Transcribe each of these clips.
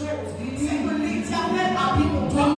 church. We tell them our people don't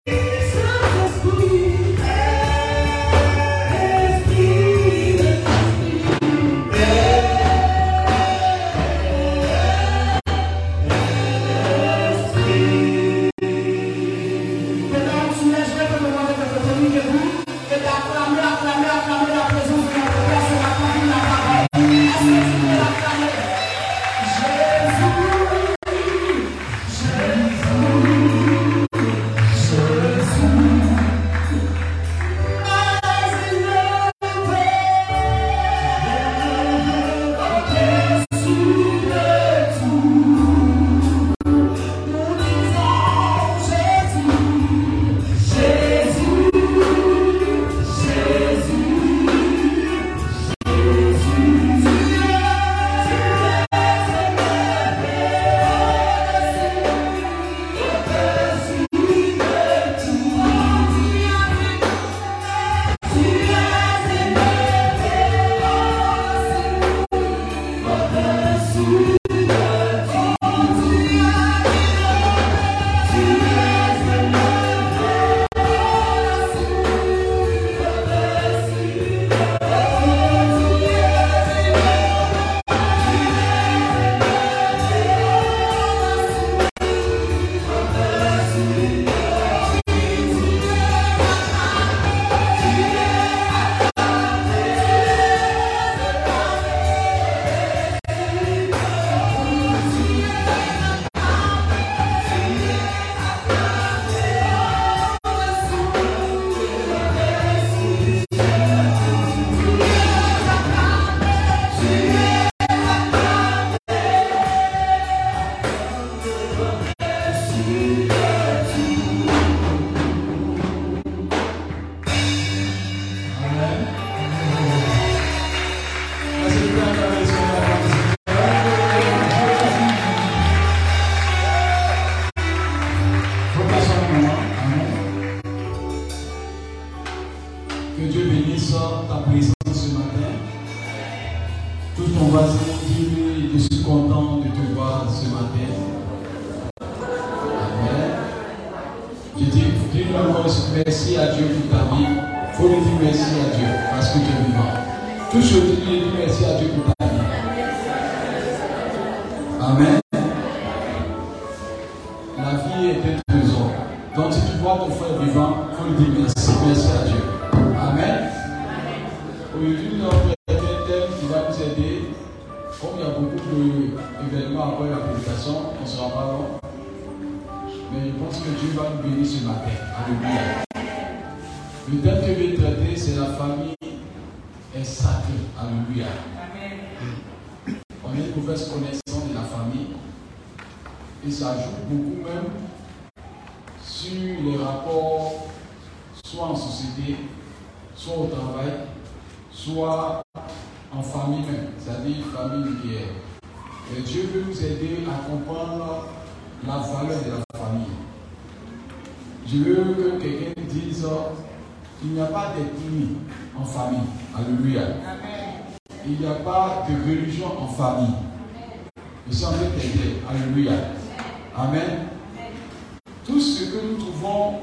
ce que nous trouvons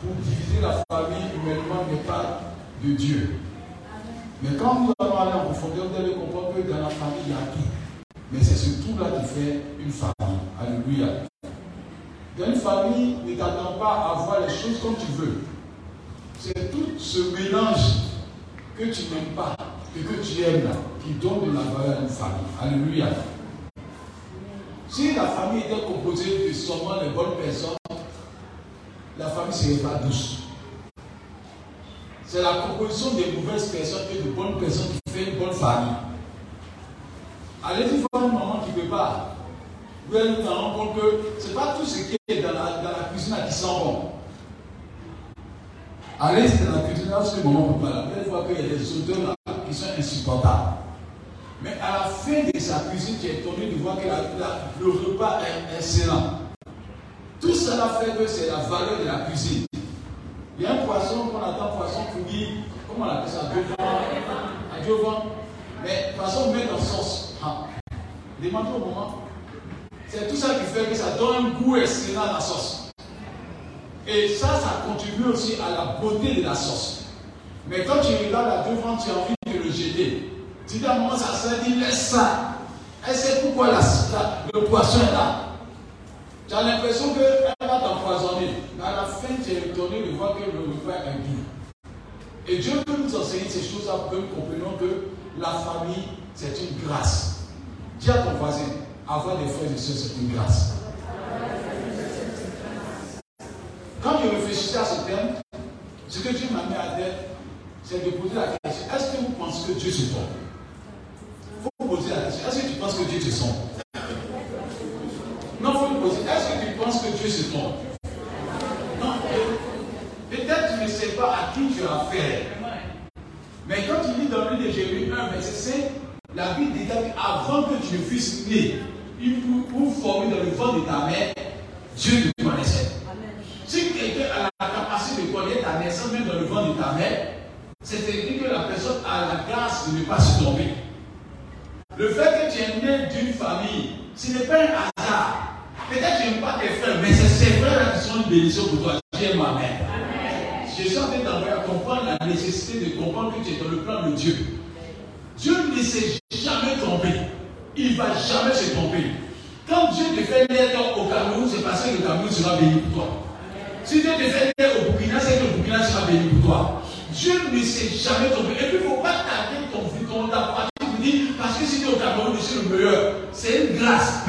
pour diviser la famille humainement n'est pas de Dieu. Mais quand nous allons aller en profondeur, vous allez comprendre que dans la famille, il y a tout. Mais c'est ce tout-là qui fait une famille. Alléluia. Dans une famille, ne t'attends pas à voir les choses comme tu veux. C'est tout ce mélange que tu n'aimes pas et que tu aimes là, qui donne de la valeur à une famille. Alléluia. Si la famille était composée de seulement les bonnes personnes, la famille sera douce. C'est la composition des mauvaises personnes et de bonnes personnes qui fait une bonne famille. Allez-y voir une maman qui veut pas, Vous allez vous en rendre compte que ce n'est pas tout ce qui est dans la, cuisine qui sent bon. Allez dans la cuisine, lorsque maman prépare, vous allez voir qu'il y a des odeurs là qui sont insupportables. Mais à la fin de sa cuisine, tu es étonné de voir que le repas est excellent. Tout cela fait que c'est la valeur de la cuisine. Il y a un poisson qu'on attend, poisson dit, comment on appelle ça? À Dieu vent. Mais poisson met dans sauce. Ah. Demandez au moment. C'est tout ça qui fait que ça donne un goût excellent à la sauce. Et ça, ça contribue aussi à la beauté de la sauce. Mais quand tu regardes la devant, tu as envie de le jeter. Tu dis à un moment, ça se dit, laisse ça. Et c'est pourquoi le poisson est là. Tu as l'impression qu'elle va t'empoisonner. Mais à la fin, tu es retourné de voir que le frère est bien. Et Dieu peut nous enseigner ces choses-là que nous comprenons que la famille, c'est une grâce. Dis à ton voisin, avoir des frères et sœurs, c'est une grâce. Quand je réfléchissais à ce thème, ce que Dieu m'a mis à tête, c'est de poser la question, est-ce que vous pensez que Dieu se trompe Il faut poser la question, est-ce que tu penses que Dieu te sonne que Dieu se trompe. Peut-être tu ne sais pas à qui tu as affaire. Mais quand tu lis dans le livre de Jérémie 1, verset 5, la Bible dit avant que tu fusses né, Il ou formé dans le ventre de ta mère, Dieu te connaissait. Si quelqu'un a la capacité de connaître ta naissance, même dans le ventre de ta mère, c'est écrit que la personne a la grâce de ne pas se tomber. Le fait que tu es né d'une famille, ce n'est pas un bénédiction pour toi. Tu ma mère. Je suis en train d'envoyer à comprendre la nécessité de comprendre que tu es dans le plan de Dieu. Dieu ne s'est jamais trompé. Il ne va jamais se tromper. Quand Dieu te fait naître au Cameroun, c'est parce que le Cameroun sera béni pour toi. Si Dieu te fait naître au Burkina, c'est que le Burkina sera béni pour toi. Dieu ne s'est jamais trompé. Et puis, il ne faut pas tarder ton vie, ton partie, parce que si tu es au Cameroun, je suis le meilleur. C'est une grâce.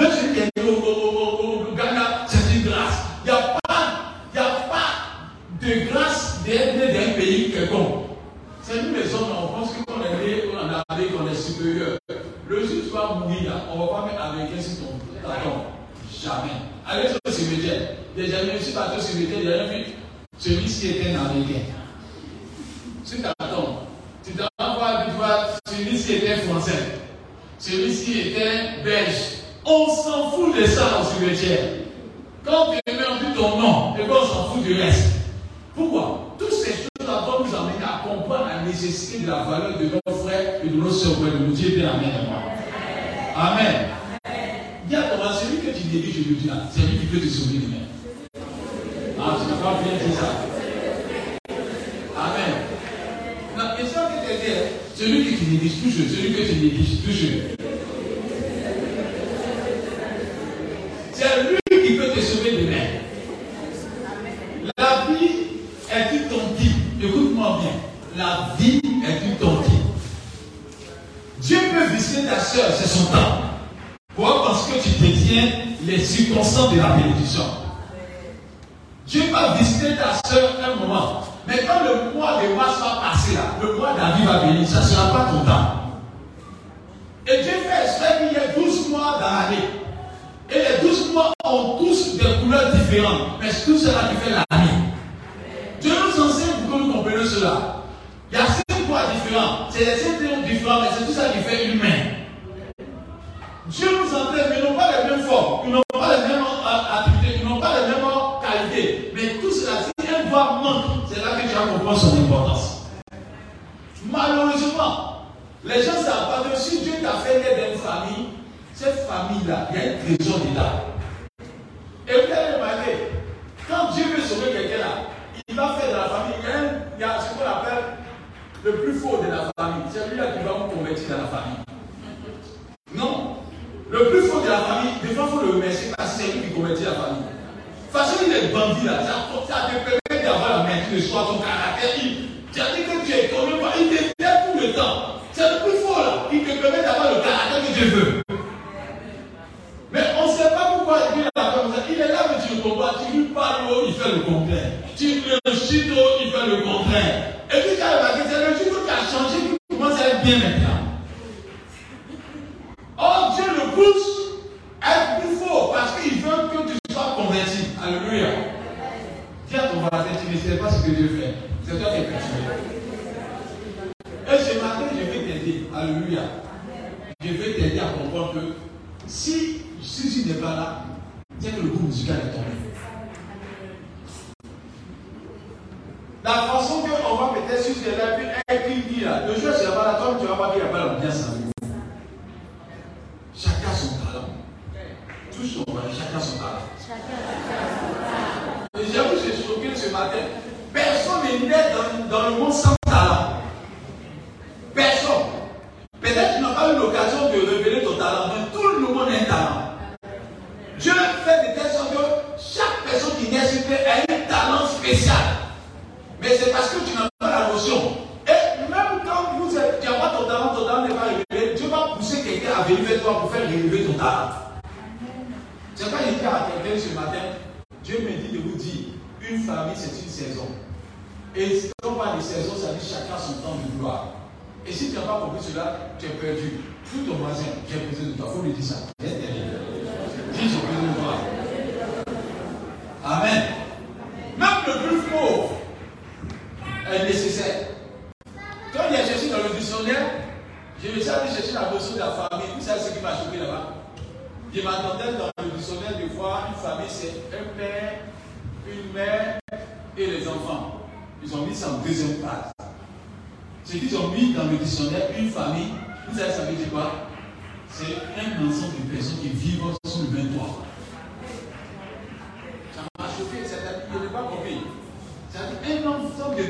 J'ai jamais si parti au cimetière, j'ai jamais vu celui-ci était un Américain. Si tu attends, tu t'en vas tu vois, celui-ci était français, celui-ci était belge. On s'en fout de ça au cimetière. Quand tu mets en tout ton nom, et qu'on s'en fout du reste. Pourquoi? Toutes ces choses-là vont nous amener à comprendre la nécessité de la valeur de nos frères et de nos soeurs. Nous Dieu bien Amen. Amen. Amen. Dis à ton celui que tu diriges aujourd'hui, c'est lui qui peut te sauver demain. Ah, je n'ai pas bien dit ça. Amen. La question que tu dit, celui qui te néglige, touche, celui que tu négliges, touche. pousse à être plus fort parce qu'il veut que tu sois converti. Alléluia. Viens ton voisin, tu ne sais pas ce que Dieu fait. C'est toi qui es perturbé.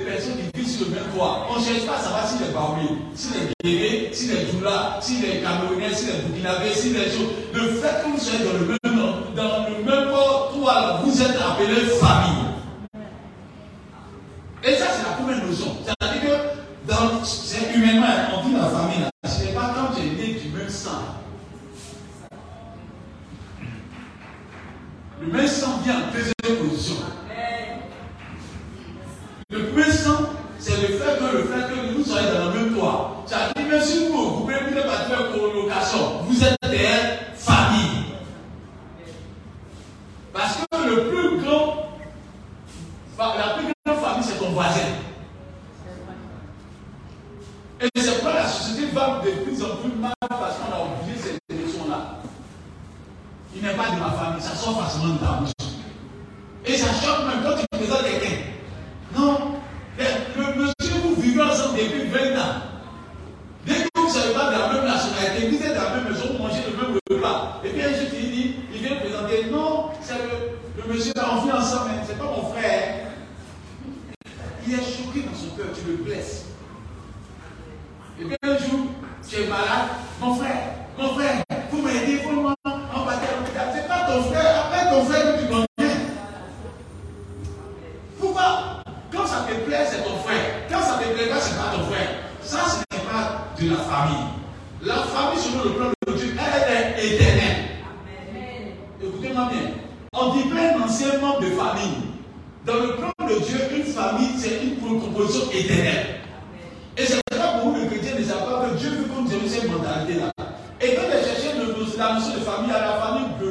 personnes qui vivent sur le même toit. On ne cherche pas à savoir si les Baoulés, si les Guénés, si les Doula, si les Camerounais, si les Burkinabés, si les choses. Le fait que vous soyez dans le même, nom, dans le même toit, vous êtes appelés femmes.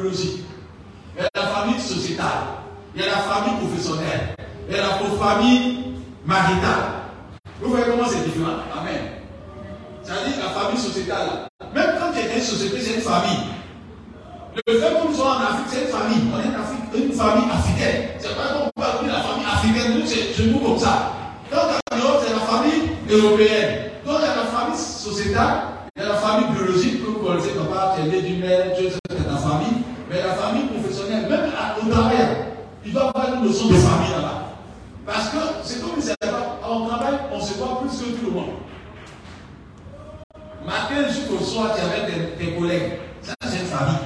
Il y a la famille sociétale, il y a la famille professionnelle, il y a la famille maritale. Vous voyez comment c'est différent? Amen. C'est-à-dire la famille sociétale. Même quand il y a une société, c'est une famille. Le fait que nous sommes en Afrique, c'est une famille. On est en Afrique, une famille africaine. C'est pas qu'on parle de la famille africaine, nous, c'est nous comme ça. Donc, en Europe, c'est la famille européenne. Donc, il y a la famille sociétale, il y a la famille biologique, que vous connaissez, papa, tu es né d'une mère, tu es ta famille. Mais la famille professionnelle, même au travail, une notion de famille là-bas. Parce que c'est comme ils pas, en travail, on se voit plus que tout le monde. Matin jusqu'au soir, tu es avec tes, collègues. Ça, c'est une famille.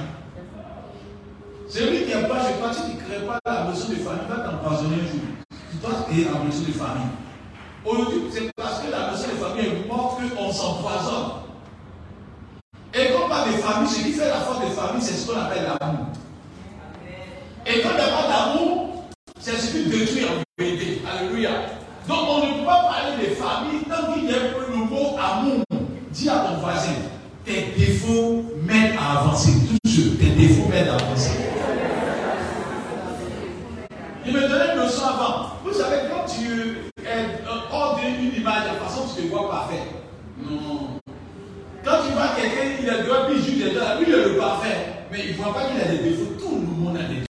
Celui qui n'est pas, je pense, qui ne crée pas la notion de famille, va t'empoisonner un jour. Tu dois créer la notion de famille. Aujourd'hui, c'est parce que la notion de famille est morte qu'on s'empoisonne. Et quand on parle de famille, ce qui fait la force de famille, c'est ce qu'on appelle l'amour. Et quand a pas d'amour, c'est ce qui détruit en vérité. Alléluia. Donc on ne peut pas parler de famille tant qu'il y a le mot amour. Dis à ton voisin, tes défauts m'aident à avancer. Tous tes défauts m'aident à avancer. Il me donnait une leçon avant. Vous savez, quand tu hors d'une image, la façon tu te vois parfait. Non. Quand tu vois quelqu'un, il a droit, puis il juge lui il est le parfait. Mais il ne voit pas qu'il a des défauts. Tout le monde a des défauts.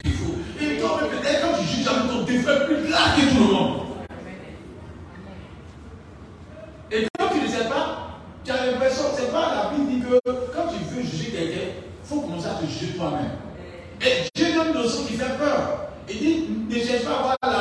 Est plus que tout le monde. Et quand tu ne sais pas, tu as l'impression, c'est pas la Bible dit que quand tu veux juger quelqu'un, il faut commencer à te juger toi-même. Et Dieu donne une notion qui fait peur. Il dit, ne cherche pas à voir la,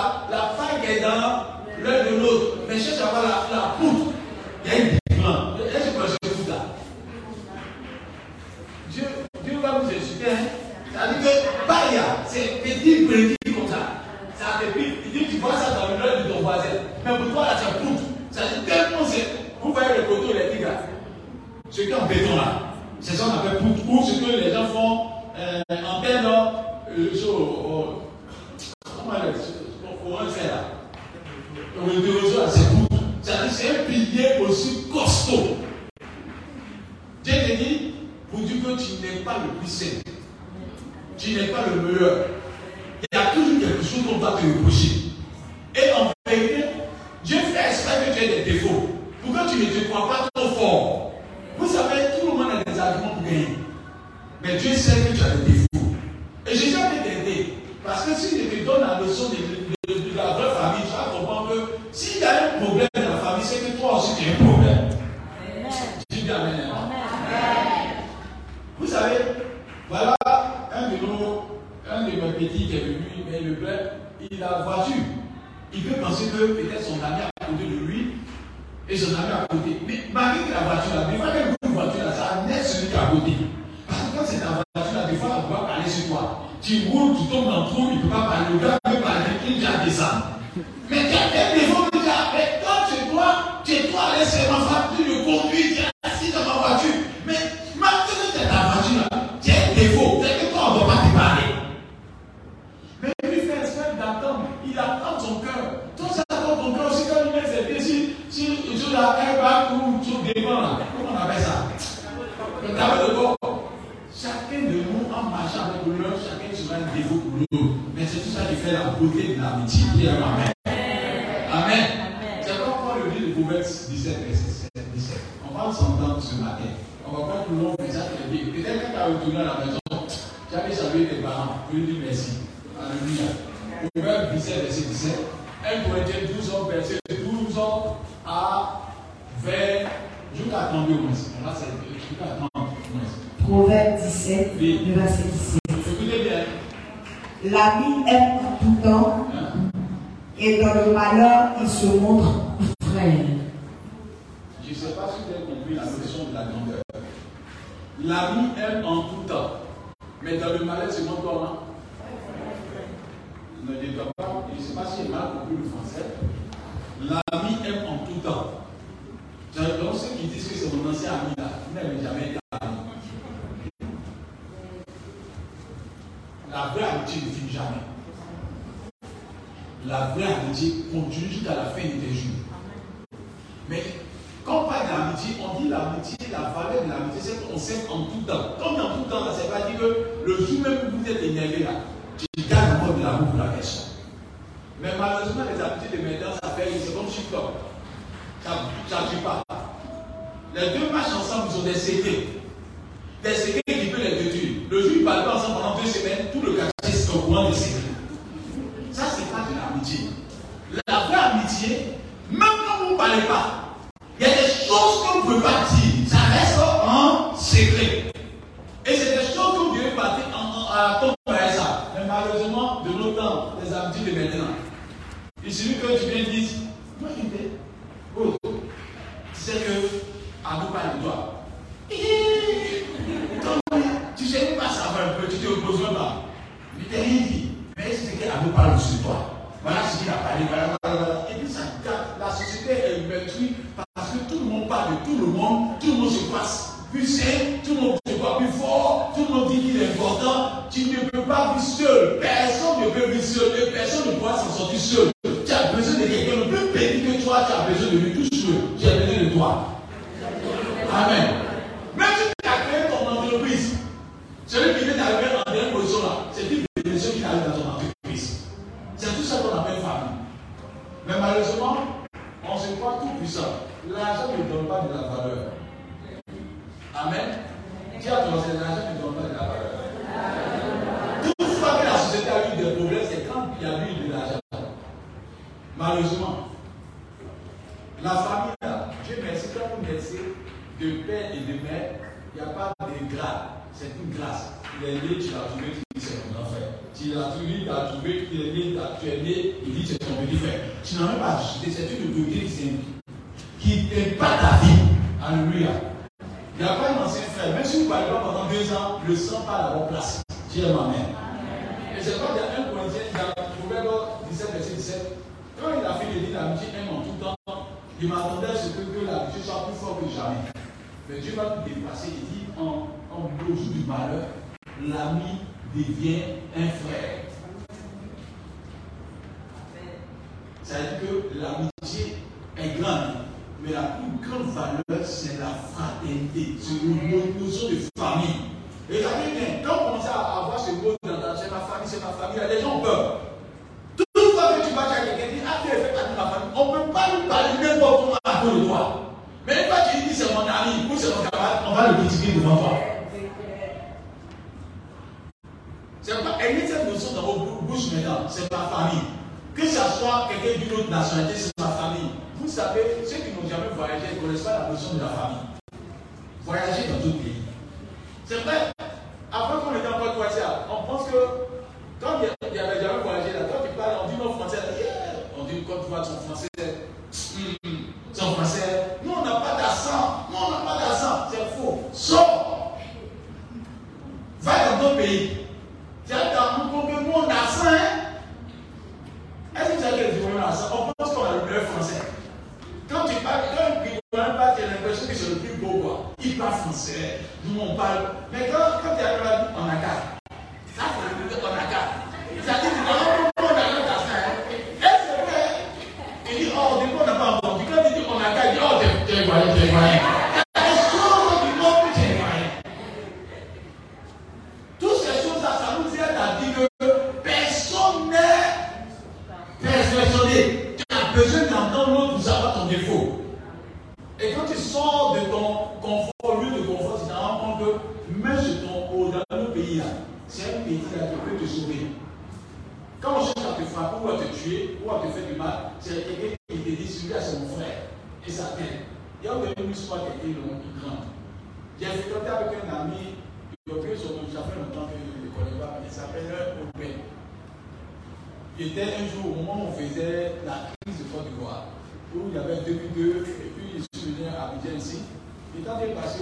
Mais c'est tout ça qui fait la beauté de l'amitié. Amen. Amen. C'est Paul le dit de Proverbes 17, verset 17. On parle sans temps ce matin. On va tout le long, mais ça te dit. Peut-être quand tu as retourné à la maison, tu as salué tes parents. Tu lui dis merci. Alléluia. Proverbe 17, verset 17. 1 Corinthiens 12 ans, verset 12 ans à 20, jusqu'à 32 au moins. Là, c'est jusqu'à 30 au moins. Proverbe 17, Oui. le verset 17. L'ami aime en tout temps Hein? et dans le malheur, il se montre frère. Je ne sais pas si vous avez compris la notion de la grandeur. L'ami aime en tout temps. Mais dans le malheur, c'est mon comment Ne dis pas, je ne sais pas si j'ai mal compris le français. L'ami aime en tout temps. Donc ceux qui disent que c'est mon ancien ami là, il n'avait jamais été ami. La vraie amitié ne finit jamais. La vraie amitié continue jusqu'à la fin de tes jours. Mais quand on parle d'amitié, on dit l'amitié, la valeur de l'amitié, c'est qu'on s'aime en tout temps. Est en tout temps, là, c'est pas dire que le jour même où vous êtes énervé là, tu gardes encore de l'amour pour la personne. Mais malheureusement, les amitiés de maintenant, ça fait une seconde chip Ça ne tue pas. Les deux marchent ensemble, ils ont des secrets. Des secrets qui peuvent les détruire. Le jour où ils parlent pas ensemble pendant deux semaines, tout le quartier est au courant des secrets. La vraie amitié, même quand vous ne parlez pas, il y a des choses que vous ne pouvez pas dire. Ça reste en secret. Et c'est des choses que vous devez partir en, à ton ça. Mais malheureusement, de nos temps, les amitiés de maintenant, il suffit que tu viennes dire, moi je vais. Oh, tu sais que, à nous parler de toi. Tu sais pas va un tu te reposes pas. Mais t'as rien dit. Mais c'est qu'à nous parle de toi. Voilà ce qu'il a parlé, voilà, voilà. Et puis ça la société est meurtrie parce que tout le monde parle de tout le monde, tout le monde se passe plus sain, tout le monde se voit plus fort, tout le monde dit qu'il est important. Tu ne peux pas vivre seul. Personne ne peut vivre seul et personne ne pourra s'en sortir seul. Tu as besoin de quelqu'un de plus petit que toi, tu as besoin de lui tout seul. Tu as besoin de toi. Amen. Même si tu as créé ton entreprise, celui qui vient d'arriver en dernière position là, c'est une bénédiction qui arrive dans ton entreprise. C'est tout ça qu'on appelle famille. Mais malheureusement, on se croit tout puissant. L'argent ne donne pas de la valeur. Amen. Dis à ton voisin, l'argent ne donne pas de la valeur. Toutefois que la société a eu des problèmes, c'est quand il y a eu de l'argent. Malheureusement, la famille là, Dieu merci, quand vous naissez de père et de mère, il n'y a pas de grade. C'est une grâce. Il est né, tu l'as trouvé, tu dis c'est mon frère. Tu l'as trouvé, tu as trouvé, tu es né, tu es né, il dit c'est ton petit frère. Tu n'as pas c'est une autorité qui n'est pas ta vie. Alléluia. Il n'y a pas un ancien frère. Même si vous parlez pas pendant deux ans, le sang à la bonne place. Dieu ma mère. Et c'est pas qu'il y a un Corinthien, dans Proverbe 17, verset 17, quand il a fait dit l'amitié aime en tout temps, il m'attendait à ce que, que l'amitié soit plus forte que jamais. Mais Dieu va tout dépasser. Il dit en, en du malheur, l'ami devient un frère. Ça veut dire que l'amitié est grande. Mais la plus grande valeur, c'est la fraternité. C'est une notion de famille. Et regardez bien, quand on commence à avoir ce mot dans ta c'est ma famille, c'est ma famille, les gens ont peur. Toute fois que tu vas chez quelqu'un, dis, ah, tu es fait partie de ma famille. On ne peut pas lui parler n'importe comment à de toi. Mais une fois que tu dis, c'est mon ami ou c'est mon camarade, on va le critiquer devant toi.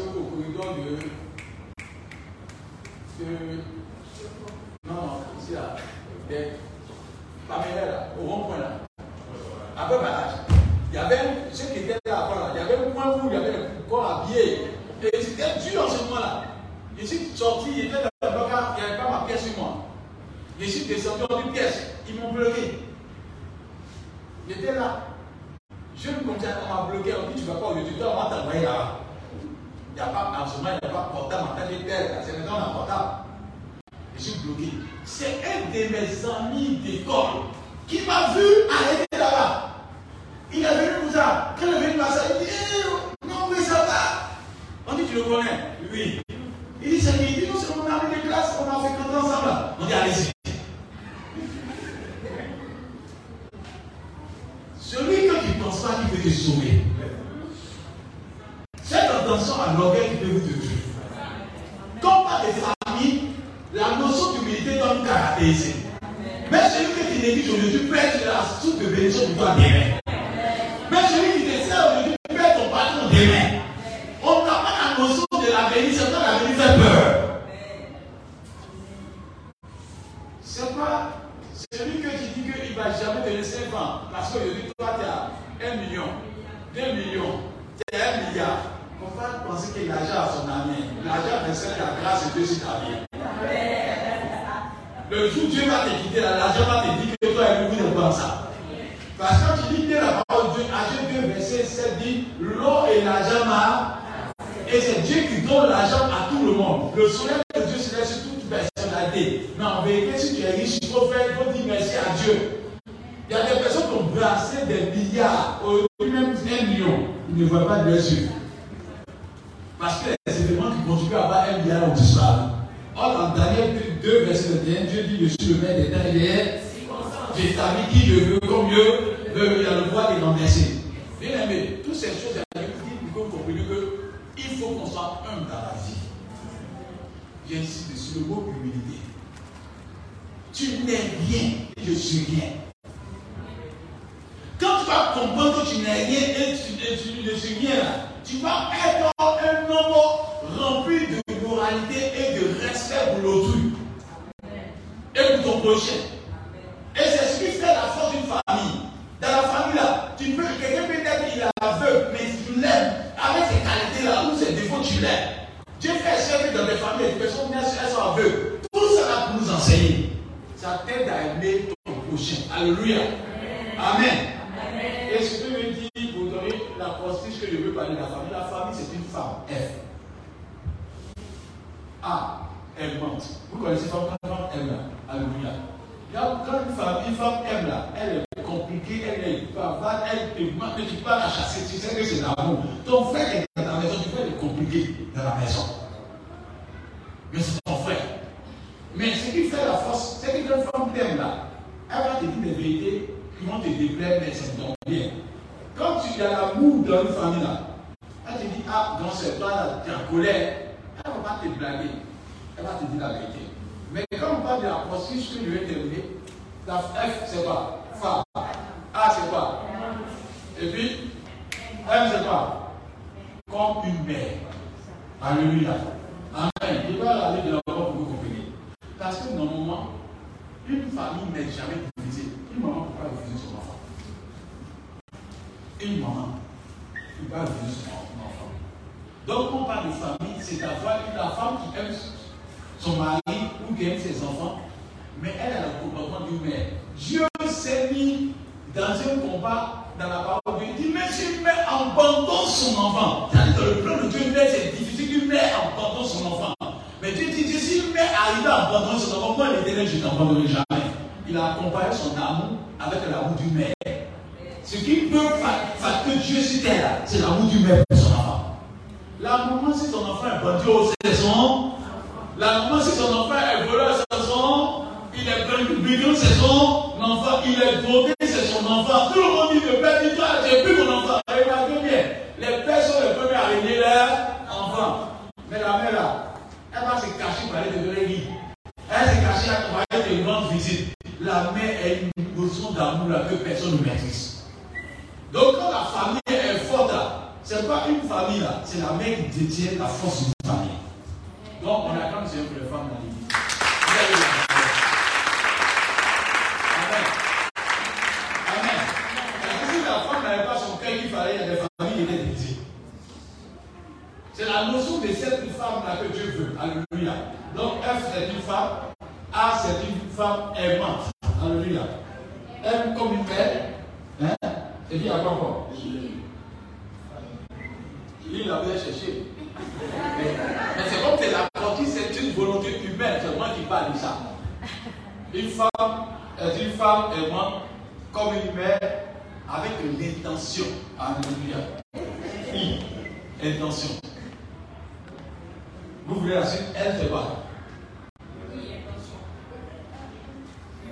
Au corridor de non, non, ici là, pas là, au rond-point là, après barrage. Il y avait ceux qui étaient là, là, il y avait un point où il y avait le corps habillé. Et c'était dur en ce moment-là. Je suis sorti, il était dans le bac, il n'y avait pas ma pièce sur moi. Je suis descendu dans une pièce, ils m'ont bloqué. J'étais là. Je me commençais à m'a bloqué, on dit tu ne vas pas aujourd'hui, tu dois t'envoyer là. Il n'y a pas, en ce moment, il n'y a pas portable en tant que tel. C'est maintenant un portable. Je suis bloqué. C'est un de mes amis d'école qui m'a vu arrêter là-bas. Il est venu comme ça. Quand il est venu là, ça, il dit eh, Non, mais ça va. On dit Tu le connais Oui. Il dit C'est lui. Il dit Nous, c'est mon ami de classe. On a fait quand ensemble. On dit Allez-y. Celui que tu ne penses pas qu'il veut te sauver. Faites attention à l'orgueil qui peut vous tuer. Comme par des familles, la notion d'humilité doit nous caractériser. Mais celui qui néglige aujourd'hui peut être la source de bénédiction pour toi demain. Mais celui qui te sert aujourd'hui peut être ton patron demain. On n'a pas la notion de l'avenir, c'est quand l'avenir fait peur. C'est pas celui que tu dis qu'il ne va jamais te laisser 5 ans parce que dis toi tu as 1 million, 2 millions, tu as 1 milliard. On va penser que l'argent a son ami. L'argent c'est la grâce de Dieu sur ta vie. Le jour où Dieu va te quitter, l'argent va te dire que toi et lui ne pas ça. Parce que quand tu dis bien la parole de Dieu, Agé 2, verset 7 dit L'or et l'argent m'a. Et c'est Dieu qui donne l'argent à tout le monde. Le soleil de Dieu se laisse sur toute personnalité. Mais en vérité, si tu es riche, il faut faire, il faut dire merci à Dieu. Il y a des personnes qui ont brassé des milliards, même un million. Ils ne voient pas de yeux. Parce que les éléments qui contribuent à avoir un milliard ont disparu. Or, dans Daniel 2, verset 21, Dieu dit Je suis le maître des temps et des J'ai établi qui je veux, comme mieux, il a le droit de l'enverser. Bien aimé, toutes ces choses, il vous compreniez qu'il faut qu'on soit humble dans la vie. J'insiste sur le mot humilité. Tu n'es rien, je suis rien. Tu vas comprendre que tu n'es rien et tu, ne suis rien, tu vas être un homme rempli de moralité et de respect pour l'autrui et pour ton prochain. Et c'est ce qui fait la force d'une famille. Dans la famille là, tu peux, quelqu'un peut dire qu'il est aveugle, mais tu l'aimes. Avec ses qualités là ou ses défauts, tu l'aimes. Dieu fait que dans des familles, les personnes elles sont aveugles. Tout là pour nous enseigner. Ça t'aide à aimer ton prochain. Alléluia. Amen. Et ce que je dis pour donner la prestige que je veux parler de la famille, la famille c'est une femme. F. A. Elle mente. Vous connaissez femme quand femme aime là. Alléluia. Quand une femme, une femme aime là, elle est compliquée, elle est bavarde, elle te ment, tu pas la chasser, tu sais que c'est l'amour. Ton frère est dans la maison, tu peux être compliqué dans la maison. Mais c'est ton frère. Mais ce qui fait la force, c'est que une femme t'aime là, elle va te dire des vérités qui vont te déplaire, mais c'est ton bien. Quand tu as l'amour dans une famille là, elle te dit, ah, non, c'est toi là, tu es en colère, elle va te blaguer, elle va te dire la vérité. Mais quand on parle de la procédure que je la F c'est quoi? Femme. A c'est quoi? Et puis, M c'est quoi? Comme une mère. Alléluia. Amen. Je aller de la pour vous. Parce que normalement, une famille n'est jamais divisée. Une maman ne peut pas refuser son enfant. Une maman ne peut pas refuser son enfant. Donc, on parle de famille, c'est d'avoir la femme qui aime son mari ou qui aime ses enfants, mais elle a le comportement d'une mère. Dieu s'est mis dans un combat dans la parole de Dieu. Il dit, mais si une mère abandonne son enfant, c'est-à-dire que le plan de Dieu, c'est difficile qu'une mère abandonne son enfant. Mais Dieu dit, si une mère arrive à abandonner son enfant, moi l'éternel, je ne t'abandonnerai jamais. Il a accompagné son amour avec l'amour d'une mère. Ce qui peut faire que Dieu sur terre, c'est l'amour d'une mère pour son enfant. La maman, si son enfant est bandit au saison, la maman, si son enfant est voleur à son il est bidon, c'est son enfant. Il est drogué, c'est son enfant. Tout le monde dit le père dit toi, j'ai plus mon enfant. Regardez bien. Les pères sont les premiers à régner leur enfant. Mais la mère là, elle va se cacher pour aller devenir lit. Elle se cache pour aller de grandes visites. La mère a une notion d'amour que personne ne maîtrise. Donc quand la famille est forte, ce n'est pas une famille là, c'est la mère qui détient la force d'une famille. Donc on a comme c'est pour les femmes dans l'église. Amen. Amen. Parce que si la femme n'avait pas son cœur qu'il fallait, il y a des familles qui étaient divisées. C'est la notion de cette femme-là que Dieu veut. Alléluia. Donc F c'est une femme, A c'est une femme aimante. Alléluia. M comme une mère. Hein? Et puis il y encore Il l'avait cherché. Mais c'est comme c'est la partie, c'est une volonté humaine, c'est moi qui parle de ça. Une femme est une femme aimante comme une mère avec l'intention. Alléluia. Oui, intention. Vous voulez la suite? Elle fait quoi?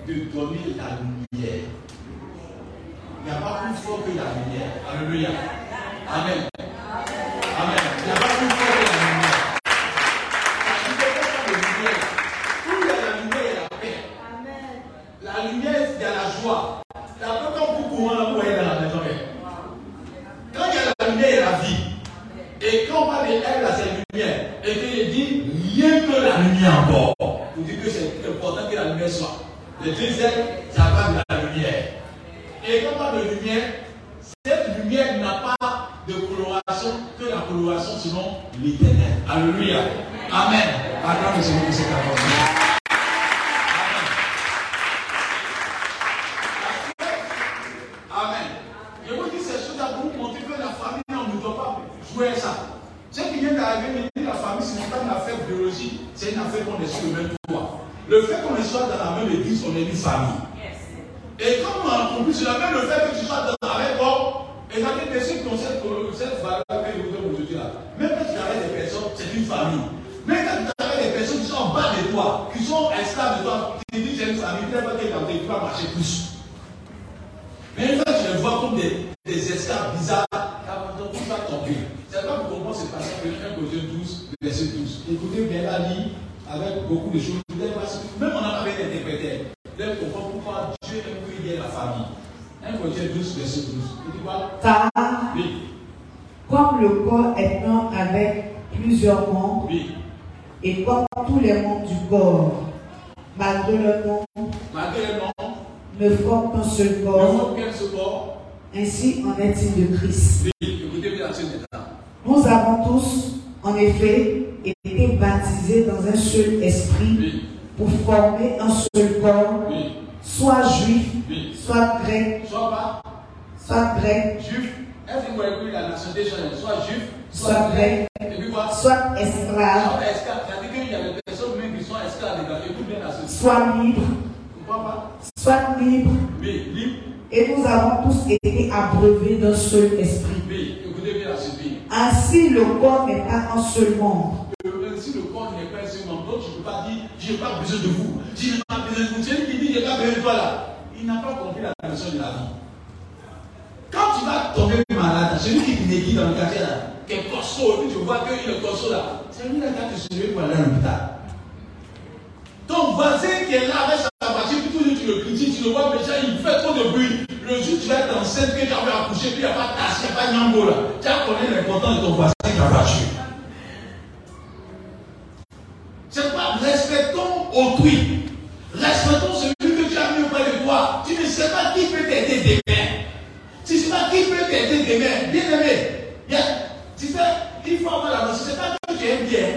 De donner la lumière. Il n'y a pas plus fort que la lumière. Alléluia. Amen. Les membres du corps, malgré le nom, ne forment un seul corps, ainsi en est-il de Christ. Nous avons tous, en effet, été baptisés dans un seul esprit pour former un seul corps, soit juif, soit grec, Soit pas. soit grec, juif. Soit juif, soit grec, soit esclave, Soit esclave. C'est-à-dire qu'il y a des personnes même qui sont esclaves. les gars. Écoute soit libre, soit libre, Oui, libre. et nous avons tous été abreuvés d'un seul esprit. Oui. Ainsi, le corps n'est pas un seul membre, Euh, Si le corps n'est pas un seul membre, donc je ne peux pas dire je n'ai pas besoin de vous. Je n'ai pas besoin de vous. Celui qui dit je n'ai pas besoin de toi là, il n'a pas compris la notion de la vie. Quand tu vas tomber malade, celui qui te néglige dans le quartier là, qui est costaud, tu vois qu'il est costaud là, c'est lui là qui a te sauver pour aller à l'hôpital. Ton voisin qui est là avec sa voiture, puis toujours tu le critiques, tu le vois, déjà il fait trop de bruit. Le jour tu vas être enceinte, que tu as accoucher, puis il n'y a pas de tasse, il n'y a pas de nyambo là. Tu as connu l'importance de ton voisin qui a voiture. C'est pas respectons autrui. Respectons celui que tu as mis auprès de toi. Tu ne sais pas qui peut t'aider demain. Tu ne sais pas qui peut t'aider demain. Bien aimé. A- Tu sais, il faut avoir la notion. Ce n'est pas que tu aimes bien.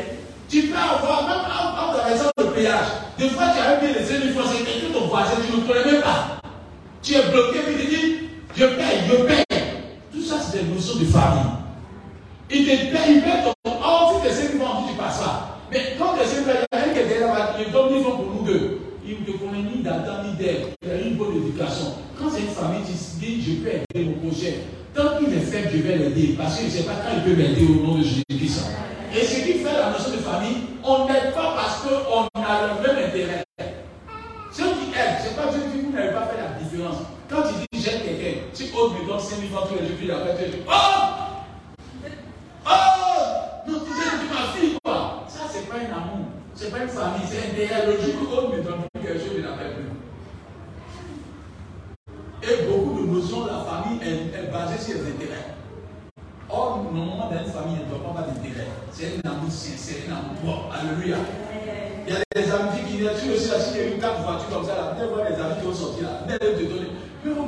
Tu peux avoir, même en traversant le péage, des fois tu as bien les ennemis français, quelqu'un ton voisin, tu ne connais même pas. Tu es bloqué, puis tu dis, je paye, je paye. Tout ça, c'est des notions de famille. Il te paye, il paye ton. Oh, si tes ennemis vont, tu passes pas. Mais quand tes ennemis, il y a un qui est derrière il donne pour nous deux. Il ne te connaît ni d'Adam ni d'Ève. Il a une bonne éducation. Quand c'est une famille, tu dis, je peux aider mon projet. Tant qu'il est faible, je vais l'aider. Parce que je ne sais pas quand il peut m'aider au nom de Jésus-Christ la notion de famille, on n'aide pas parce qu'on a le même intérêt. Ceux qui aident, c'est pas Dieu qui vous n'avez pas fait la différence. Quand tu dis j'aime quelqu'un, tu autre me donne 5 000 francs tous les jours, tu dis Oh Oh Non, tu dis ma fille, quoi. Ça, c'est pas un amour, c'est pas une famille, c'est un délai logique.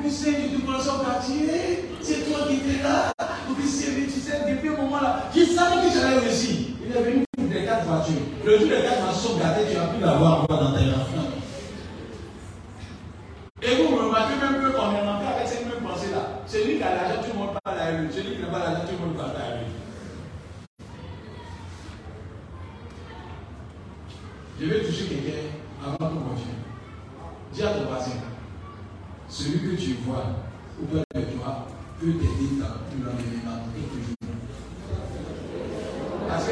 Je partir, c'est toi qui étais là. Tu sais, depuis un moment là, qui savait que j'allais réussir. Il est venu pour les quatre voitures. Le jour les quatre voitures sont gâtées, tu as pu l'avoir dans tes enfants. Et vous remarquez même qu'on est rentré avec cette même pensée-là. Celui qui a l'argent, tout le monde parle à lui. Celui qui n'a pas l'argent, tout le monde parle à lui. Je vais toucher quelqu'un avant de continuer. Dis à ton voisin, celui que tu vois auprès de toi peut t'aider dans l'environnement et toujours. Parce que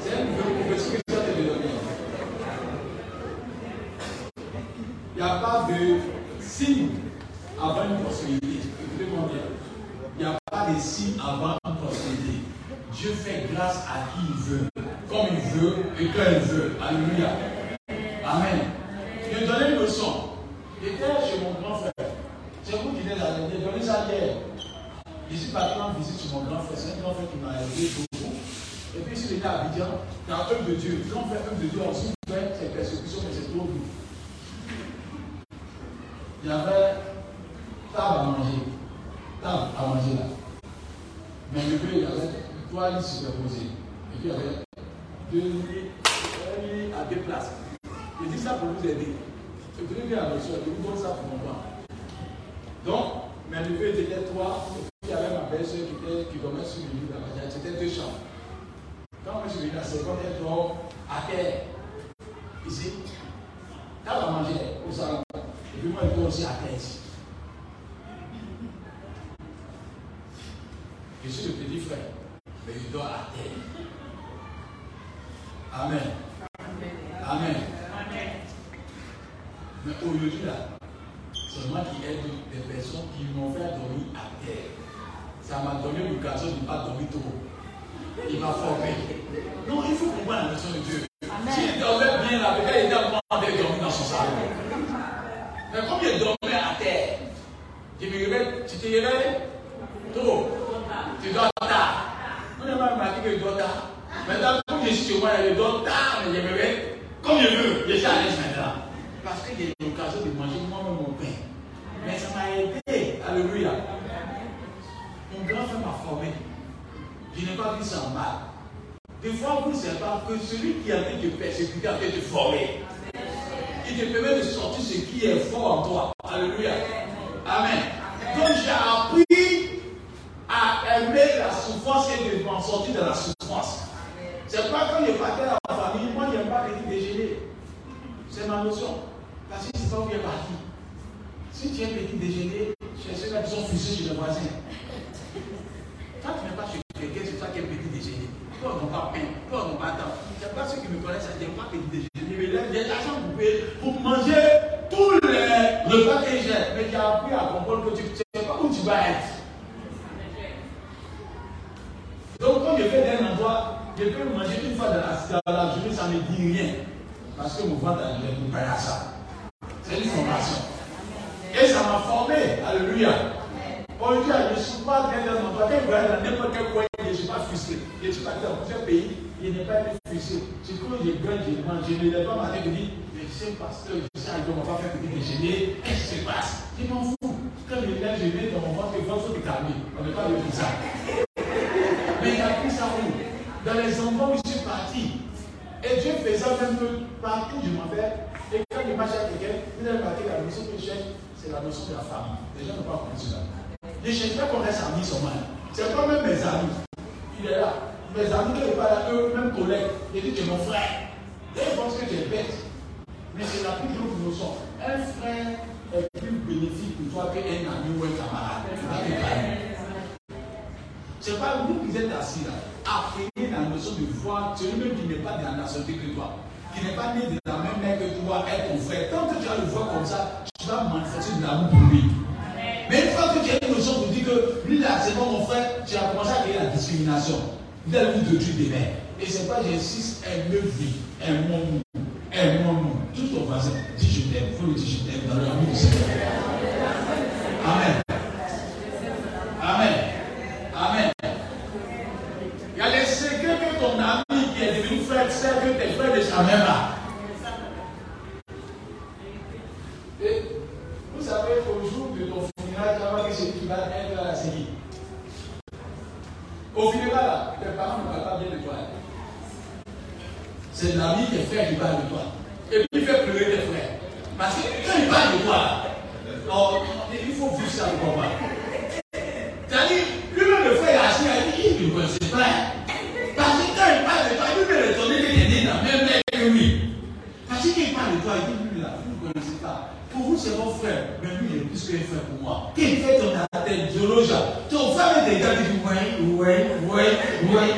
c'est un nouveau que tu as te donner. Il n'y a pas de signe avant une prospérité. Écoutez-moi bien. Il n'y a pas de signe avant une prospérité. Dieu fait grâce à qui il veut, comme il veut et quand il veut. Alléluia. Amen. Je vais donner une leçon. J'étais chez mon grand frère. C'est vous qui êtes là. J'ai donné ça hier. Je visite chez mon grand frère. C'est un grand frère qui m'a aidé beaucoup. Et puis, s'il était à Abidjan, dans un de Dieu, grand frère, œuvre de Dieu, ensuite fait ses persécutions, mais c'est trop dur il y avait table à manger. Table à manger là. Mais le il y avait trois lits superposés. Et puis il y avait deux lits, à deux places. Je dis ça pour vous aider. Je voulais bien avec je vous donne ça pour mon. Donc, trois. Et puis il y avait ma belle-soeur qui, qui dormait sur le lit là-bas. C'était deux chambres. Quand je suis venu à seconde, elle dort à terre. Ici. Table à manger au salon. Et puis moi, je dois aussi à terre Je suis le petit frère, mais je dois à terre. Amen. Amen. Mais aujourd'hui, là, c'est moi qui aide des personnes qui m'ont fait dormir à terre. Ça m'a donné l'occasion de ne pas dormir trop. Il m'a formé. Non, il faut comprendre la leçon de Dieu. S'il dormait bien là, il était en train de dormir dans son salon. Mais comme il dormait à terre, tu me réveilles, tu te réveilles trop. Tu dors tard. On n'a pas remarqué que je dors tard. Maintenant, comme je suis chez moi, je dors tard, mais je me réveille comme je veux. Je suis à l'aise maintenant. Parce que j'ai l'occasion de manger moi-même mon pain. Mais ça m'a aidé. Alléluia. Mon grand frère m'a formé. Je n'ai pas vu ça en mal. Des fois, vous ne savez pas que celui qui a été persécuté a été formé il te permet de sortir ce qui est fort en toi. Alléluia. Amen. Donc j'ai appris à aimer la souffrance et de m'en sortir de la souffrance. C'est pas quand je partais dans ma famille, moi je n'aime pas petit déjeuner. C'est ma notion. Parce que c'est pas bien parti. Si tu es petit déjeuner, chez ceux qui sont fusés chez le voisin. Quand tu n'es pas chez quelqu'un, c'est toi qui es petit déjeuner. Toi, on n'a pas pain, toi, on n'a pas temps. C'est pas ceux qui me connaissent, je n'aime pas petit déjeuner. Mais j'ai l'argent pour payer pour manger tous les repas que j'ai. Mais j'ai appris à comprendre que tu ne sais pas où tu vas être. Donc, quand je vais d'un endroit, je peux manger une fois dans la, dans la journée, ça ne me dit rien. Parce que mon C'est une formation. Et ça m'a formé. Alléluia. Aujourd'hui, je ne suis pas dans un endroit. Je vais dans je ne suis pas frustré. Je suis parti dans plusieurs pays, je n'ai pas été. C'est quand je gagne, je mange, je ne lève pas ma tête et dis, mais c'est parce que je sais on ne va. Qu'est-ce qui se passe Je m'en fous. Quand je viens, je mets dans mon ventre, le ventre faut te calmer. On n'est pas de tout ça. Mais il a pris ça où Dans les endroits où je suis parti. Et Dieu faisait même que partout je m'en vais. Et quand je marche avec quelqu'un, vous avez remarqué la notion que cherche, c'est la notion de la famille. Les gens n'ont pas compris cela. Je ne cherche pas qu'on reste amis seulement. C'est pas même mes amis. Il est là. Mes amis qui sont pas là, eux, même collègues. Je dis, tu es mon frère. Et ils pensent que tu es bête. Mais c'est la plus grande notion. Un frère est plus bénéfique pour toi qu'un ami ou un camarade. C'est pas vous qui êtes assis là. Apprenez la notion de voir celui-même qui n'est pas de la nationalité que toi, qui n'est pas né de la même mère que toi, est ton frère. Le voir comme ça, tu vas manifester de l'amour pour lui. Mais une fois que tu as une notion que lui là, c'est bon mon frère, tu as commencé à créer la discrimination. Vous allez vous de Dieu des mères. Et c'est pas j'insiste, aime-lui, aime-nous, aime-nous. Tout ton voisin, dis je t'aime, il faut le dire je t'aime dans l'amour du Seigneur. Amen. Amen. Amen. Il y a les secrets que ton ami qui est devenu frère, c'est que tes frères de sa mère là. Et vous savez qu'au jour de ton funérail, tu vas c'est qui va être à la série. Au funérail, tes parents ne parlent pas bien de toi. C'est l'ami, tes frères qui parlent de toi. Et puis il fait pleurer tes frères. Parce que quand il parle de toi, oh, il faut vivre ça le combat. C'est-à-dire, lui-même le frère a assis, il ne connaissait pas. Parce que quand il parle de toi, lui-même étonné qu'il est né dans la même mère que lui. Parce que quand il parle de toi, il dit, lui là, vous ne connaissez pas. Pour vous, c'est mon frère, mais lui, il est plus qu'un frère pour moi. Quand il fait ton idéologie, ton frère est déjà dit, oui, oui, oui, oui.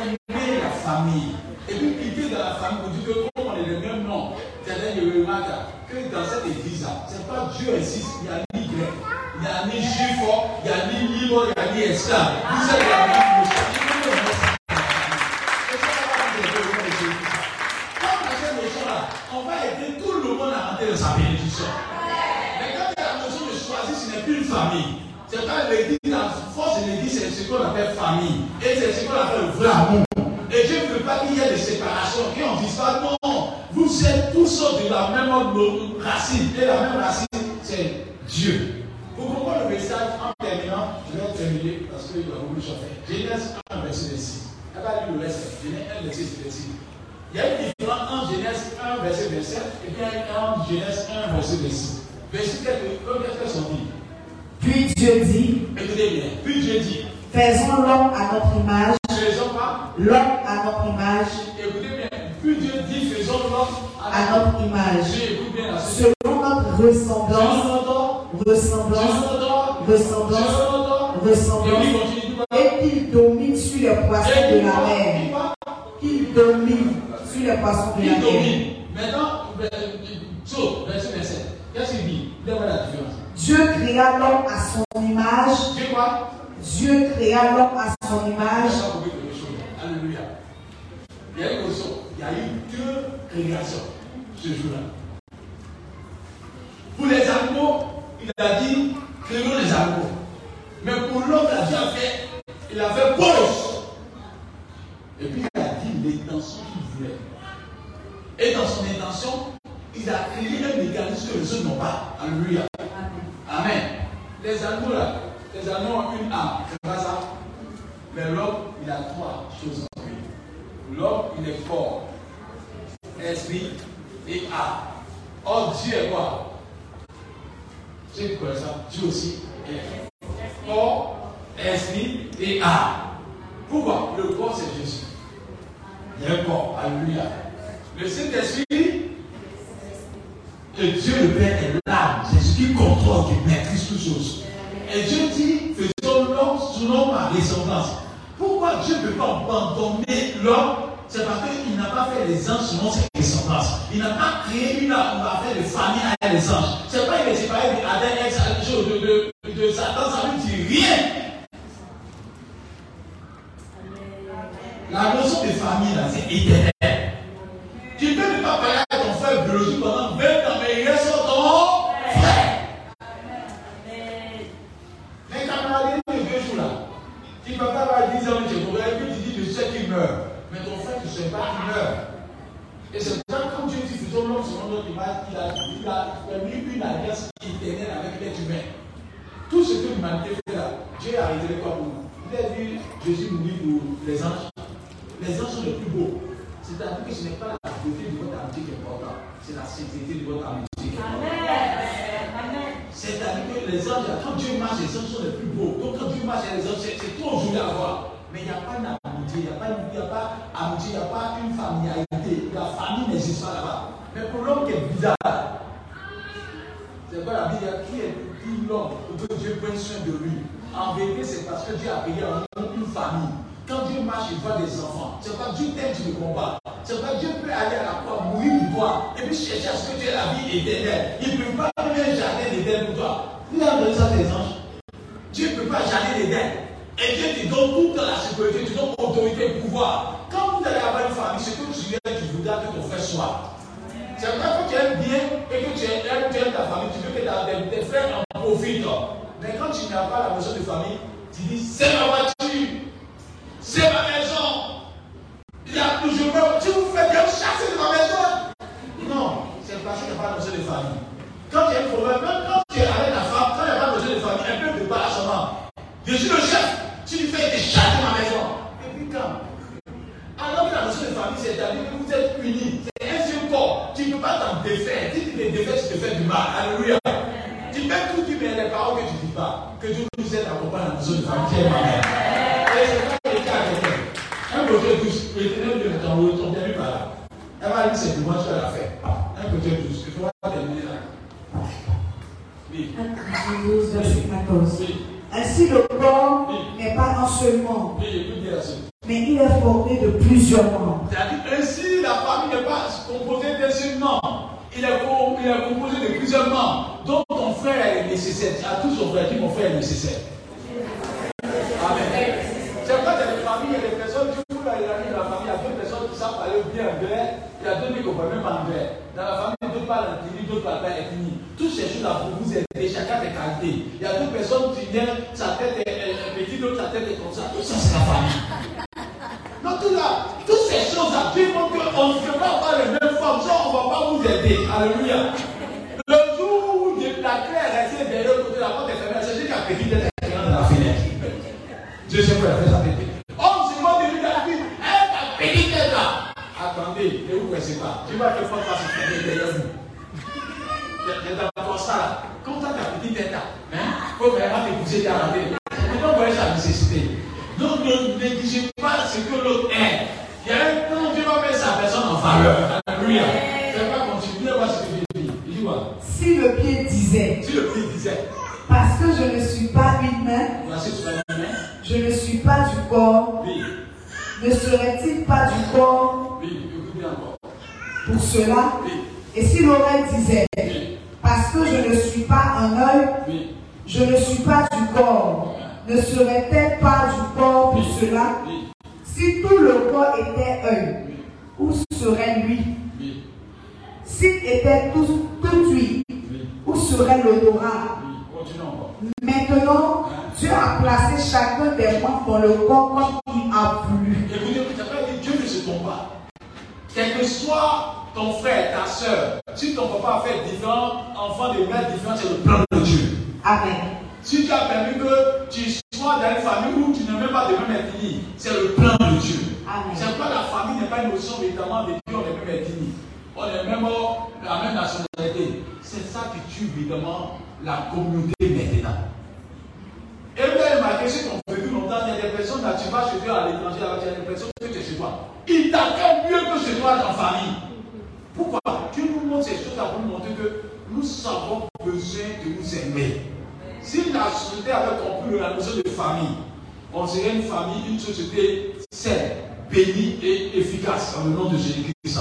On est la famille. Et puis, il dit dans la famille, on dit que comme on est le même nom, c'est-à-dire, il remarque que dans cette église-là, ce n'est pas Dieu insiste, il y a ni grec, il y a ni juif, il y a ni libre, il y a ni esclave. Vous êtes la même on va aider tout le monde à rentrer dans sa bénédiction. Mais quand il y a la notion de choisir, ce n'est plus une famille. C'est pas l'église, la force de l'église, c'est ce qu'on appelle famille. Et c'est ce qu'on appelle le vrai amour. Et Dieu ne veut pas qu'il y ait des séparations, qu'on ne dise pas non. Vous êtes tous de la même racine. Et la même racine, c'est Dieu. Vous comprenez le message en terminant Je vais terminer parce qu'il y a beaucoup de choses à faire. Genèse 1, verset 26. Elle va lire le reste. Genèse 1, verset 26. Il y a une différence entre Genèse 1, verset 27 et puis entre Genèse 1, verset 26. Verset qu'est-ce qu'elles sont dit Puis Dieu dit Écoutez bien. Puis Dieu dit Faisons l'homme à notre image. L'homme à notre image. Écoutez bien. Puis Dieu dit Faisons l'homme à notre image. Selon notre ressemblance. Ressemblance. Ressemblance. Ressemblance. Et qu'il domine sur les poissons de la mer. Qu'il domine sur les poissons de la mer. Maintenant, verset 27. Qu'est-ce qu'il dit? Dieu créa l'homme à son image. Dieu quoi Dieu créa l'homme à son image. Alléluia. Il y a une notion. Il y a eu deux créations ce jour-là. Pour les animaux, il a dit créons les animaux. Mais pour l'homme, Dieu a fait, il a fait pause. Et puis il a dit l'intention qu'il voulait. Et dans son intention, il a créé un mécanisme que les autres n'ont pas. Alléluia. Amen. Les animaux là, les animaux ont une âme, c'est pas ça. Mais l'homme, il a trois choses en lui. L'homme, il est fort, esprit et âme. Or, Dieu est quoi? Tu connais ça Dieu aussi est corps, esprit et âme. Pourquoi? Le corps, c'est Jésus. Il y a un corps. Alléluia. Le Saint-Esprit, que Dieu le Père est l'âme. C'est ce qui contrôle, qui maîtrise toutes choses. Et Dieu dit, faisons l'homme selon ma ressemblance. Pourquoi Dieu ne peut pas abandonner l'homme? C'est parce qu'il n'a pas fait les anges selon ses ressemblances. Il n'a pas créé une âme, on va faire des familles avec les anges. C'est pas qu'il est séparé de, de, de, de Satan, ça ne dit rien. La notion de famille, là, c'est éternel. Tu ne peux pas parler à ton frère biologique pendant 20 ans, mais il reste ton frère. Les camarades de deux jours là, peux pas avoir 10 ans, es et puis tu dis, je sais qu'il meurt. Mais ton frère, tu ne sais pas qu'il meurt. Et c'est ça, comme Dieu dit, faisons l'homme selon notre image, il a, permis une alliance éternelle avec l'être humain. Tout ce que l'humanité fait là, Dieu a réglé quoi pour nous Il a vu Jésus mourir pour les anges. Les anges sont les plus beaux. C'est-à-dire que ce n'est pas la beauté de votre amitié qui est importante, c'est la sincérité de votre amitié qui est importante. C'est-à-dire que les anges, quand Dieu marche, les anges sont les plus beaux. Donc quand Dieu marche, les anges, c'est trop joli à voir. Mais il n'y a pas d'amitié, il n'y a pas, amitié, il n'y a pas une familiarité. La famille n'existe pas là-bas. Mais pour l'homme qui est bizarre, c'est quoi la Bible Qui est qui l'homme pour que Dieu prenne soin de lui En vérité, c'est parce que Dieu a payé en une famille. Quand Dieu marche, il voit des enfants. C'est pas Dieu t'aime, tu le combats. C'est pas Dieu peut aller à la croix, mourir pour toi, et puis chercher à ce que tu aies la vie éternelle. Il ne peut pas donner un jardin éternel pour toi. Il a donné ça des anges. Dieu peut peux pas jamais les Et Dieu te donne toute la sécurité, tu donnes autorité pouvoir. Quand vous allez avoir une famille, ce que tu viens, tu voudras que ton frère soit. C'est vrai que tu aimes bien et que tu aimes, tu ta famille, tu veux que tes frères en profitent. Mais quand tu n'as pas la notion de famille, tu dis c'est ma voiture, c'est ma maison. Il y a toujours, tu vous faites bien chasser de ma maison. Non, c'est parce que tu n'as pas la notion de famille. Quand il y a un problème, même quand tu es avec ta femme, quand il n'y a pas de notion de famille, un peu de balancement. Je suis le chef, tu lui fais des chasses de ma maison. Et puis quand alors que la notion de famille, c'est-à-dire que vous êtes unis. C'est un seul corps. Tu ne peux pas t'en défaire. Si tu te défais, tu te fais du mal. Alléluia. Tu mets tout, tu mets les paroles que tu ne dis pas. Que Dieu nous aide à comprendre la notion de famille. Et c'est pas le cas avec elle. Un côté douce, l'éternel de ton ton bien par là. Elle va dire simplement, tu vas la faire. Un côté douce, il faut terminer là. Oui. 12, verset 14. Ainsi, le corps n'est pas un seul membre. Mais il est formé de plusieurs membres. Ainsi, la famille n'est pas composée d'un seul membre. Il est, composé de plusieurs membres. Donc ton frère est nécessaire. À tous son frère, qui mon frère est nécessaire. C'est le plan de Dieu. Amen. Si tu as permis que tu sois dans une famille où tu n'as même pas de même ethnie, c'est le plan de Dieu. C'est pas la famille n'est pas une notion évidemment de Dieu, on est même ethnie. On est même la même nationalité. C'est ça qui tue évidemment la communauté maintenant. Et vous avez remarqué, si on vécu longtemps, il y a des personnes, là, tu vas chez toi à l'étranger, il y a des personnes que tu es chez toi. Ils t'accueillent mieux que chez toi en famille. Pourquoi? Dieu nous montre ces choses pour nous montrer que nous avons besoin de nous aimer. Si la société avait compris la notion de famille, on serait une famille, une société saine, bénie et efficace dans le nom de Jésus-Christ.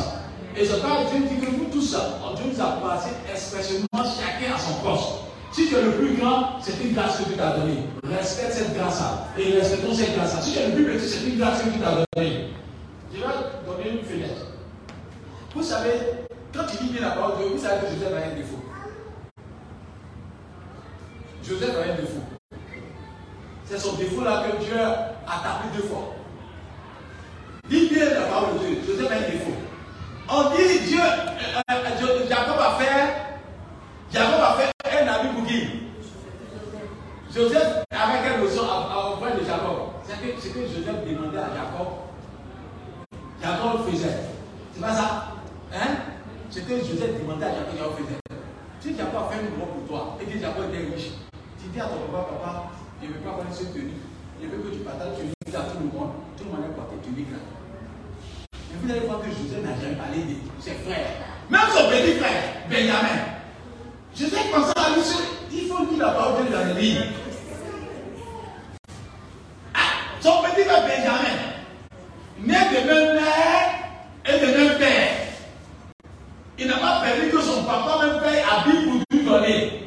Et c'est pas Dieu dit que nous tous, Dieu nous a placé expressément chacun à son poste. Si tu es le plus grand, c'est une grâce que Dieu t'a donnée. Respecte cette grâce-là. Et respectons cette grâce-là. Si tu es le plus petit, c'est une grâce que Dieu t'a donnée. Je vais donner une fenêtre. Vous savez, quand tu lis bien la parole de Dieu, vous savez que Joseph a un défaut. Joseph a un défaut. C'est son défaut là que Dieu a tapé deux fois. Dis bien la parole de Dieu. Joseph a un défaut. On dit Dieu, euh, euh, Jacob a fait, Jacob a fait un ami pour qui? Joseph avait quelle notion auprès de Jacob? C'est ce que Joseph demandait à Jacob, Jacob faisait. C'est pas ça? Ce que Joseph demandait à Jacob, Jacob faisait. Si Jacob a fait une robe pour toi et que Jacob était riche, tu dis à ton papa, papa, je ne veux pas avoir cette tenue. Je veux que tu partages tenue à tout le monde. Tout le monde a porté tenue là. Et vous allez voir que Joseph n'a jamais parlé de ses frères. Même son petit frère, Benjamin. Joseph pensait à lui, il faut qu'il la parole de la vie. Ah, son petit frère Benjamin, né de même mère et de même. Il n'a pas permis que son papa même père habite pour lui donner.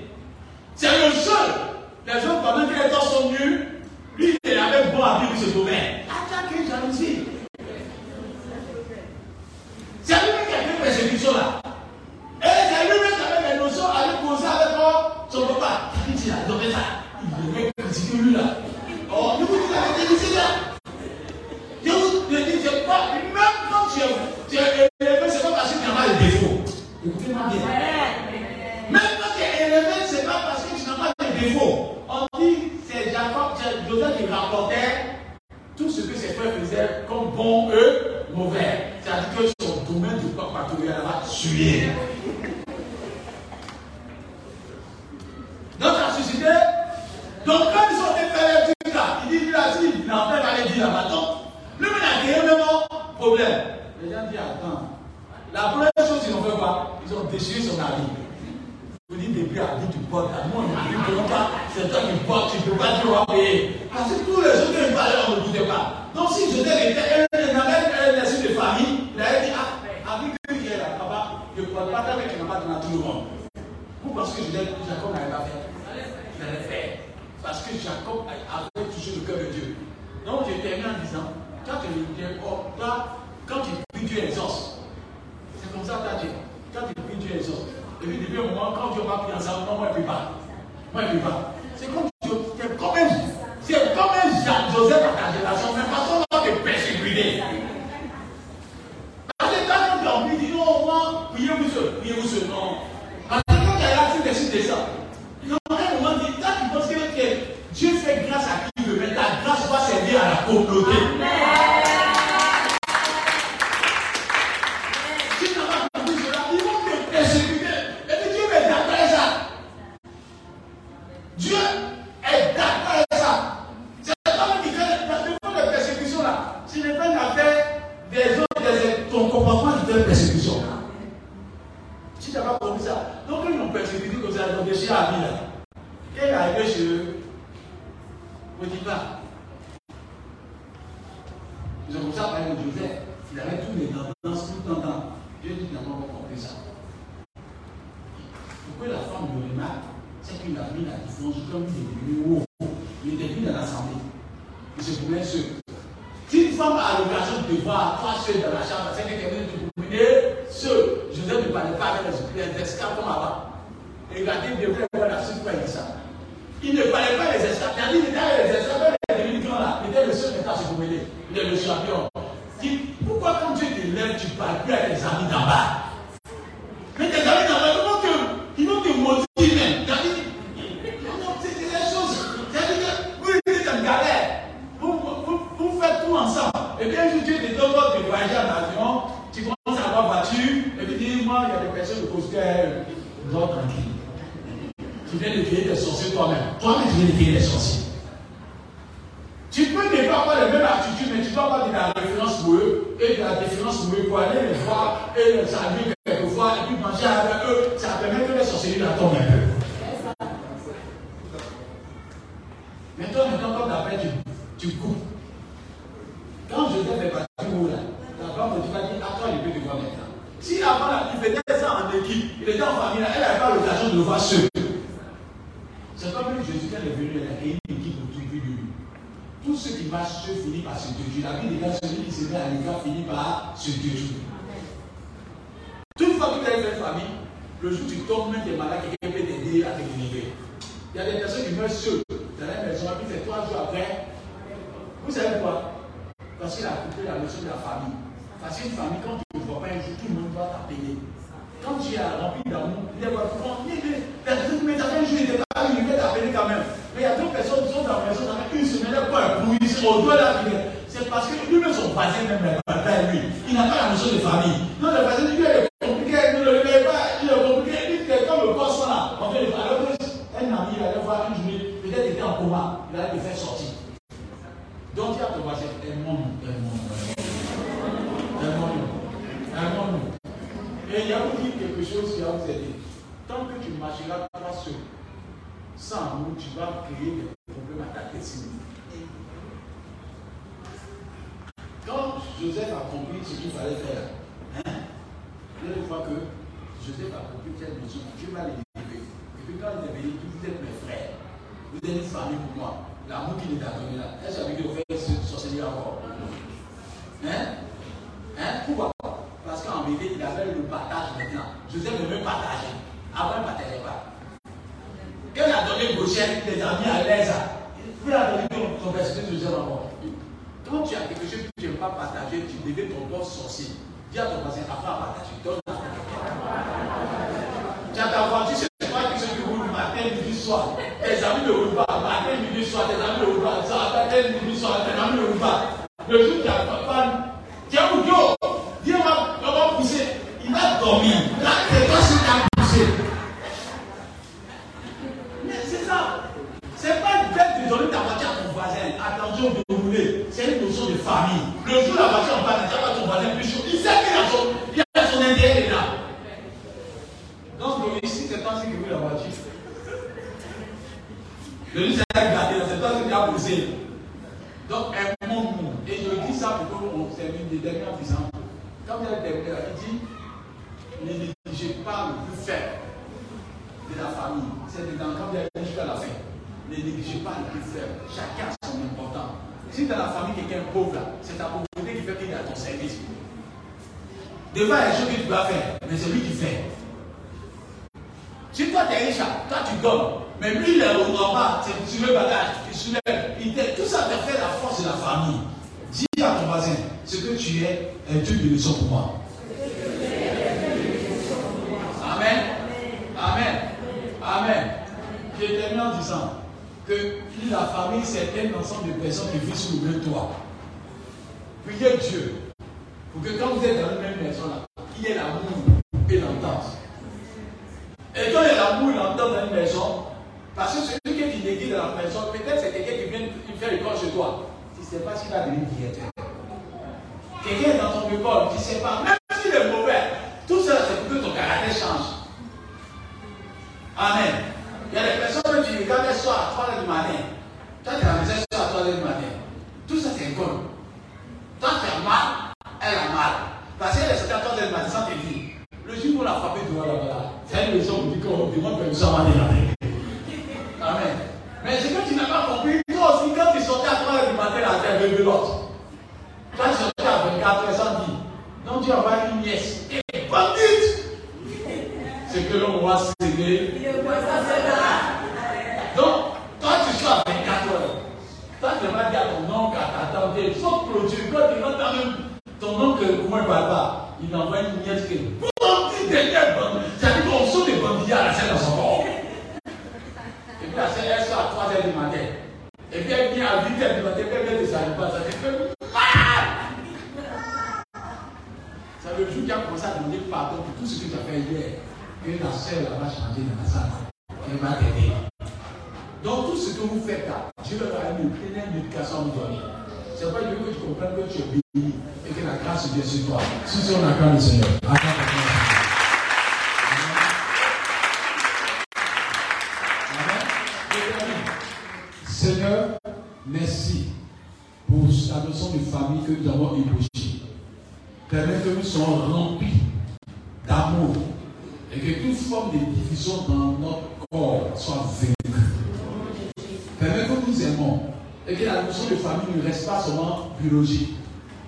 il ça en équipe. Il était en famille, elle n'avait pas l'occasion de voir ceux. C'est comme Jésus quand il est venu, il a créé une équipe autour de lui. Tous ceux qui marchent, ceux finissent par se détruire. La vie des gars, celui qui se met à l'écart finit par se détruire. Toute fois que tu as une famille, le jour où tu tombes, même t'es malade, quelqu'un peut t'aider à te délivrer. Il y a des personnes qui meurent seules dans la maison, puis c'est trois jours après. Vous savez quoi? Parce qu'il a coupé la notion de la famille. Parce qu'une famille, quand pas. Le jour qui a pas panne, tiens, Dieu, Dieu va, va pousser. Il va dormir. Là, c'est toi qui as poussé. Mais c'est ça. C'est pas une fait de donner ta voiture à ton voisin. Attention de rouler. C'est une notion de famille. Le jour où la voiture en panne, tu pas ton voisin plus chaud. Il sait qu'il a son, il a son intérêt là. Donc, ici, c'est toi qui roule la voiture. Le lui, c'est gardé, c'est toi qui as poussé. Donc, aimons-nous. Et je dis ça pour qu'on c'est une des dernières puissances. Il il dit ne négligez pas le plus faible de la famille. C'est dedans, quand il jusqu'à la fin. Ne négligez pas le plus faible. Chacun a son important. Si dans la famille, quelqu'un est pauvre, c'est ta pauvreté qui fait qu'il est à ton service. A des choses que tu dois faire, mais c'est lui qui fait. Si toi tu es riche, toi tu donnes. Mais lui, il est au normal, sur le bagage, il soulève. Il tout ça te fait la force de la famille. Dis à ton voisin, ce que tu es est une leçon pour moi. Amen. Amen. Amen. Je termine en disant que la famille, c'est un ensemble de personnes qui vivent sous le même toit. Priez Dieu pour que quand vous êtes dans la même maison, il y ait l'amour et l'entente. Et quand il y a l'amour, il entend dans une maison, parce que celui qui inédit dans la maison, peut-être c'est quelqu'un qui vient faire l'école chez toi. Tu ne sais pas s'il va devenir directeur. Quelqu'un est dans ton école, tu ne sais pas, même s'il est mauvais, tout ça c'est pour que ton caractère change. Amen. Y a des personnes regardes le soir à 3 h du matin. Toi, tu la maison à 3 h du matin. Tout ça c'est école. Toi, tu as mal, elle a mal. Parce qu'elle est à 3 h du matin sans te dire. Le jour où la frappé de là-bas, c'est une leçon pour dire qu'on demande ce que tu n'as pas compris, toi aussi, quand tu sortais à 3 h du matin, la terre de l'autre. Toi, tu sortais à 24 h sans dire. Donc tu avoir une nièce. Et bandite C'est que l'on voit s'aider. Donc, toi, tu sois à 24 h Toi, tu vas dire à ton oncle, à ta tante, il faut produire. Quand tu vas même ton oncle, comment il va pas Il envoie une nièce qui c'est-à-dire qu'on saute des bandits à la scène dans son corps. Et puis la scène, elle sort à 3 h du matin. Et puis elle vient à 8 h du matin, elle vient de sa pas. Ça te fait C'est le jour qui a commencé à demander pardon pour tout ce que tu as fait hier. Que la sœur va changer dans la salle. Elle va t'aider. Donc tout ce que vous faites là, Dieu va une pleine éducation à vous donner. C'est pas Dieu que tu comprennes que tu es béni et que la grâce vient sur toi. Si on acclame le Seigneur. Seigneur, merci pour la notion de famille que nous avons ébauchée. Permets que nous soyons remplis d'amour et que toute forme de division dans notre corps soit vaincue. Permets que nous aimons et que la notion de famille ne reste pas seulement biologique.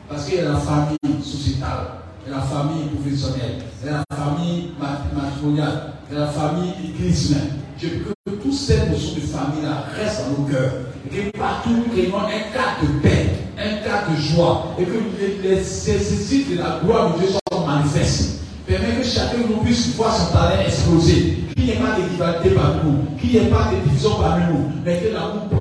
Parce qu'il y a la famille sociétale, il y a la famille professionnelle, il y a la famille matrimoniale, il y a la famille église je veux que toutes ces notions de famille-là restent dans nos cœurs. Et que partout nous créons un cadre de paix, un cadre de joie. Et que les, nécessités de la gloire de Dieu soient manifestes. Permet que chacun de nous puisse voir son talent exploser. Qu'il n'y ait pas de rivalité parmi nous. Qu'il n'y ait pas de division parmi nous. Mais que l'amour